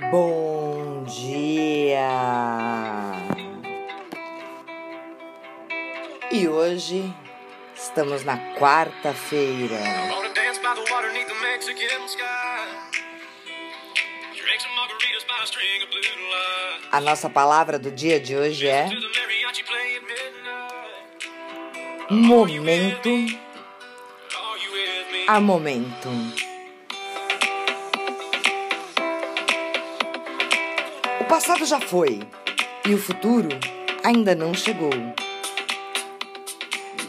Bom dia! E hoje estamos na quarta-feira. A nossa palavra do dia de hoje é momento a momento. Passado já foi e o futuro ainda não chegou.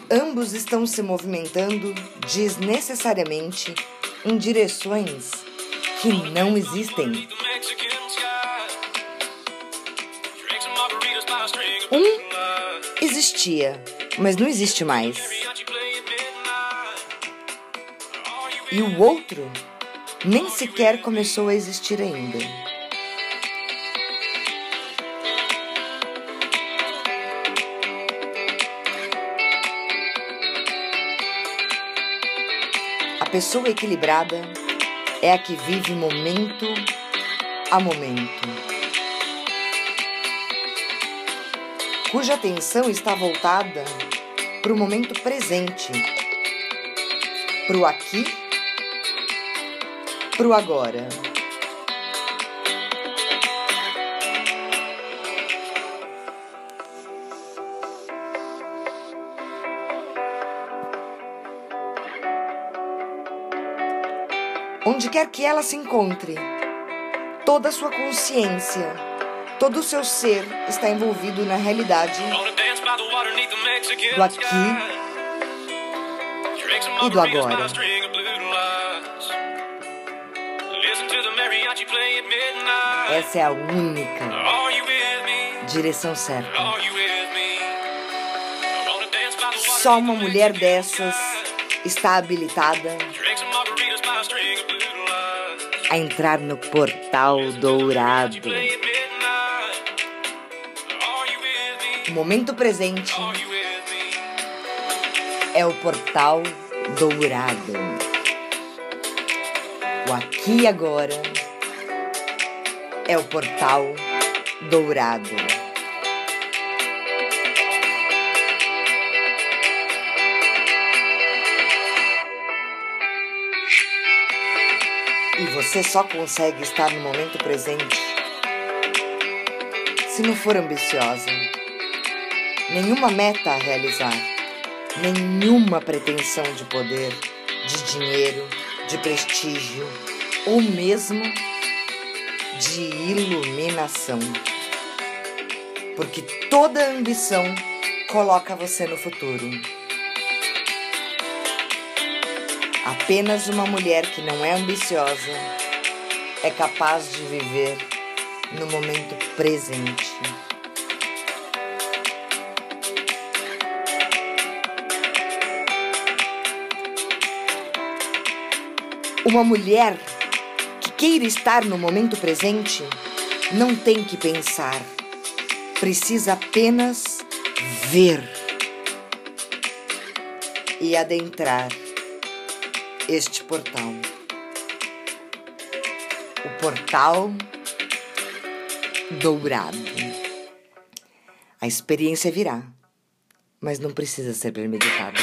Ambos estão se movimentando desnecessariamente em direções que não existem. Um existia, mas não existe mais. E o outro nem sequer começou a existir ainda. Pessoa equilibrada é a que vive momento a momento, cuja atenção está voltada para o momento presente, para o aqui pro agora. Onde quer que ela se encontre, toda sua consciência, todo o seu ser está envolvido na realidade do aqui e do agora. Essa é a única direção certa. Só uma mulher dessas está habilitada a entrar no portal dourado. Momento presente é o portal dourado. O aqui e agora é o portal dourado. E você só consegue estar no momento presente se não for ambiciosa. Nenhuma meta a realizar, nenhuma pretensão de poder, de dinheiro, de prestígio ou mesmo de iluminação. Porque toda ambição coloca você no futuro. Apenas uma mulher que não é ambiciosa é capaz de viver no momento presente. Uma mulher que queira estar no momento presente não tem que pensar, precisa apenas ver e adentrar este portal. O portal dourado. A experiência virá, mas não precisa ser premeditada.